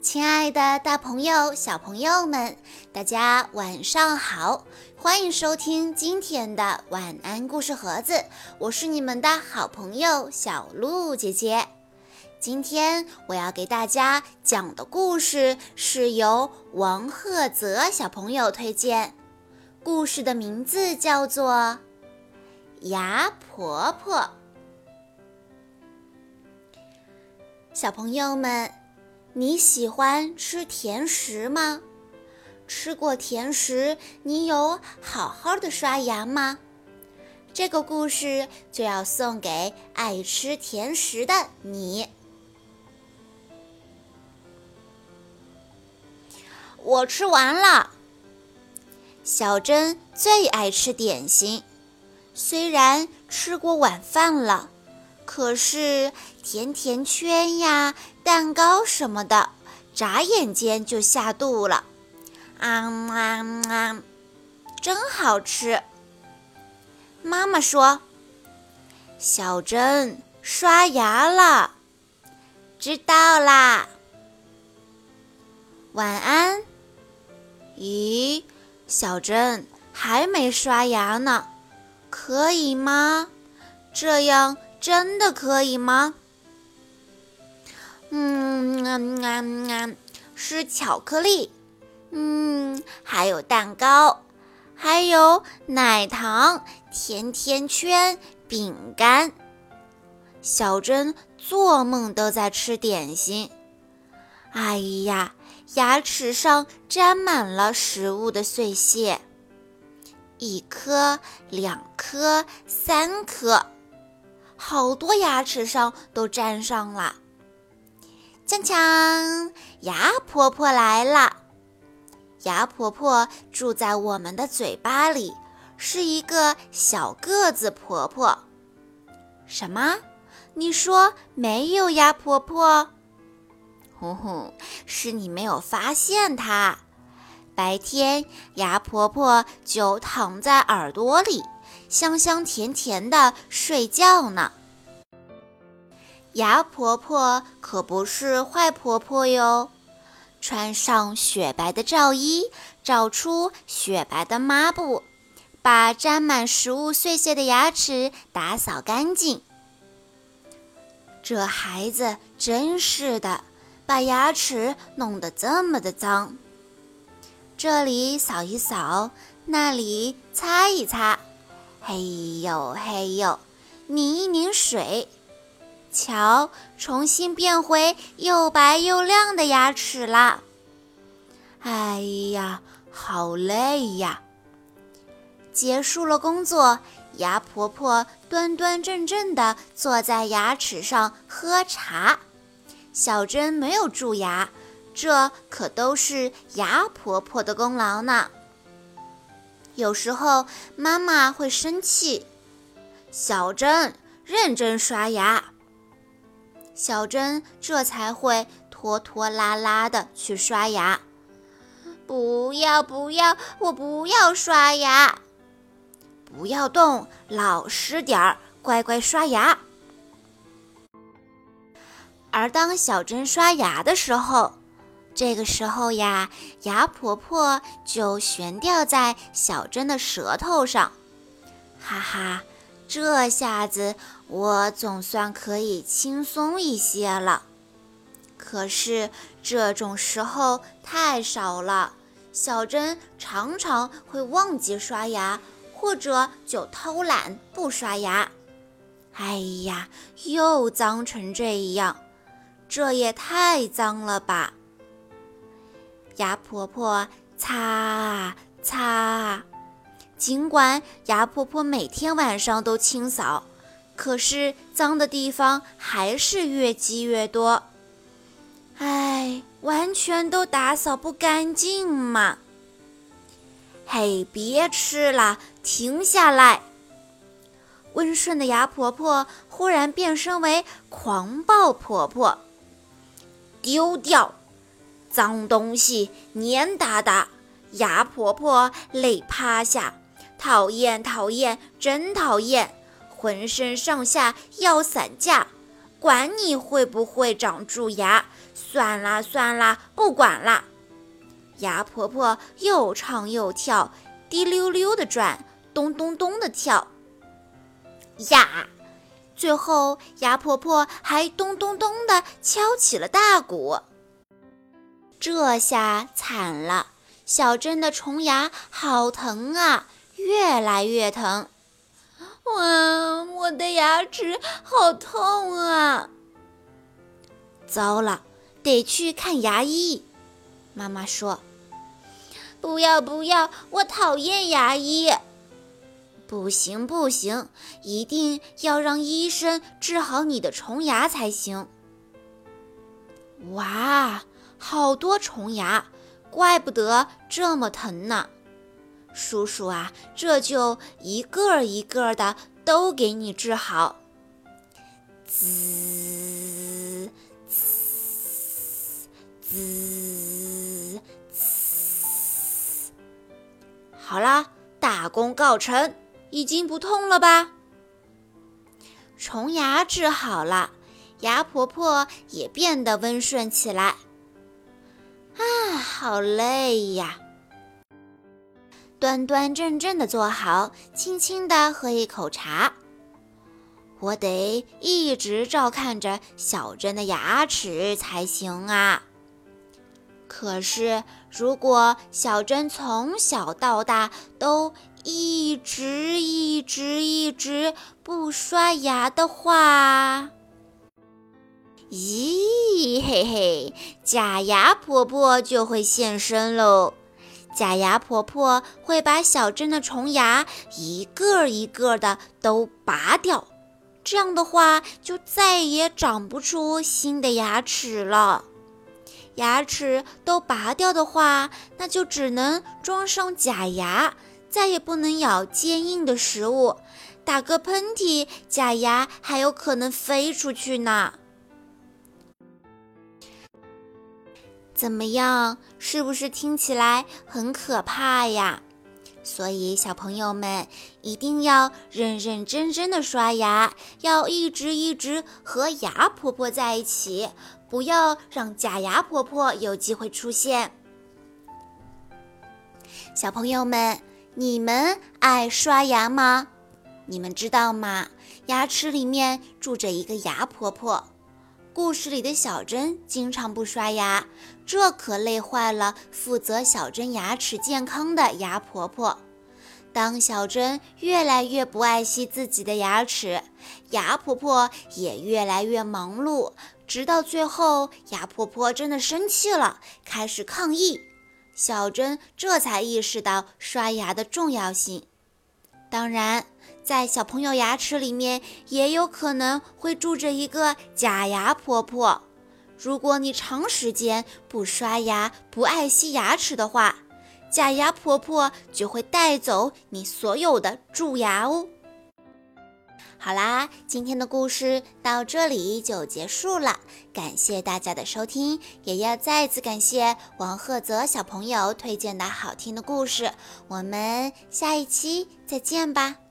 亲爱的，大朋友、小朋友们，大家晚上好！欢迎收听今天的晚安故事盒子，我是你们的好朋友小鹿姐姐。今天我要给大家讲的故事是由王赫泽小朋友推荐，故事的名字叫做《牙婆婆》。小朋友们。你喜欢吃甜食吗？吃过甜食，你有好好的刷牙吗？这个故事就要送给爱吃甜食的你。我吃完了。小珍最爱吃点心，虽然吃过晚饭了。可是甜甜圈呀、蛋糕什么的，眨眼间就下肚了，啊啊啊！真好吃。妈妈说：“小珍刷牙了。”知道啦。晚安。咦，小珍还没刷牙呢，可以吗？这样。真的可以吗？嗯啊啊啊！是巧克力，嗯，还有蛋糕，还有奶糖、甜甜圈、饼干。小珍做梦都在吃点心。哎呀，牙齿上沾满了食物的碎屑，一颗、两颗、三颗。好多牙齿上都粘上了。锵锵，牙婆婆来了。牙婆婆住在我们的嘴巴里，是一个小个子婆婆。什么？你说没有牙婆婆？哼哼，是你没有发现她。白天，牙婆婆就躺在耳朵里。香香甜甜的睡觉呢。牙婆婆可不是坏婆婆哟，穿上雪白的罩衣，找出雪白的抹布，把沾满食物碎屑的牙齿打扫干净。这孩子真是的，把牙齿弄得这么的脏。这里扫一扫，那里擦一擦。嘿呦嘿呦，拧一拧水，瞧，重新变回又白又亮的牙齿啦！哎呀，好累呀！结束了工作，牙婆婆端端正正地坐在牙齿上喝茶。小珍没有蛀牙，这可都是牙婆婆的功劳呢。有时候妈妈会生气，小珍认真刷牙。小珍这才会拖拖拉拉的去刷牙。不要不要，我不要刷牙！不要动，老实点儿，乖乖刷牙。而当小珍刷牙的时候，这个时候呀，牙婆婆就悬吊在小珍的舌头上，哈哈，这下子我总算可以轻松一些了。可是这种时候太少了，小珍常常会忘记刷牙，或者就偷懒不刷牙。哎呀，又脏成这样，这也太脏了吧！牙婆婆擦啊擦啊，尽管牙婆婆每天晚上都清扫，可是脏的地方还是越积越多。哎，完全都打扫不干净嘛！嘿，别吃了，停下来！温顺的牙婆婆忽然变身为狂暴婆婆，丢掉！脏东西黏哒哒，牙婆婆累趴下，讨厌讨厌，真讨厌，浑身上下要散架，管你会不会长蛀牙，算啦算啦，不管啦。牙婆婆又唱又跳，滴溜溜的转，咚咚咚的跳。呀，最后牙婆婆还咚咚咚的敲起了大鼓。这下惨了，小珍的虫牙好疼啊，越来越疼。哇，我的牙齿好痛啊！糟了，得去看牙医。妈妈说：“不要不要，我讨厌牙医。”不行不行，一定要让医生治好你的虫牙才行。哇，好多虫牙，怪不得这么疼呢。叔叔啊，这就一个一个的都给你治好。滋滋滋滋，好啦，大功告成，已经不痛了吧？虫牙治好了，牙婆婆也变得温顺起来。啊，好累呀！端端正正的坐好，轻轻的喝一口茶。我得一直照看着小珍的牙齿才行啊。可是，如果小珍从小到大都一直一直一直不刷牙的话，咦嘿嘿嘿，假牙婆婆就会现身喽。假牙婆婆会把小珍的虫牙一个一个的都拔掉，这样的话就再也长不出新的牙齿了。牙齿都拔掉的话，那就只能装上假牙，再也不能咬坚硬的食物。打个喷嚏，假牙还有可能飞出去呢。怎么样？是不是听起来很可怕呀？所以小朋友们一定要认认真真的刷牙，要一直一直和牙婆婆在一起，不要让假牙婆婆有机会出现。小朋友们，你们爱刷牙吗？你们知道吗？牙齿里面住着一个牙婆婆。故事里的小珍经常不刷牙，这可累坏了负责小珍牙齿健康的牙婆婆。当小珍越来越不爱惜自己的牙齿，牙婆婆也越来越忙碌，直到最后，牙婆婆真的生气了，开始抗议。小珍这才意识到刷牙的重要性。当然。在小朋友牙齿里面，也有可能会住着一个假牙婆婆。如果你长时间不刷牙、不爱惜牙齿的话，假牙婆婆就会带走你所有的蛀牙哦。好啦，今天的故事到这里就结束了，感谢大家的收听，也要再次感谢王赫泽小朋友推荐的好听的故事。我们下一期再见吧。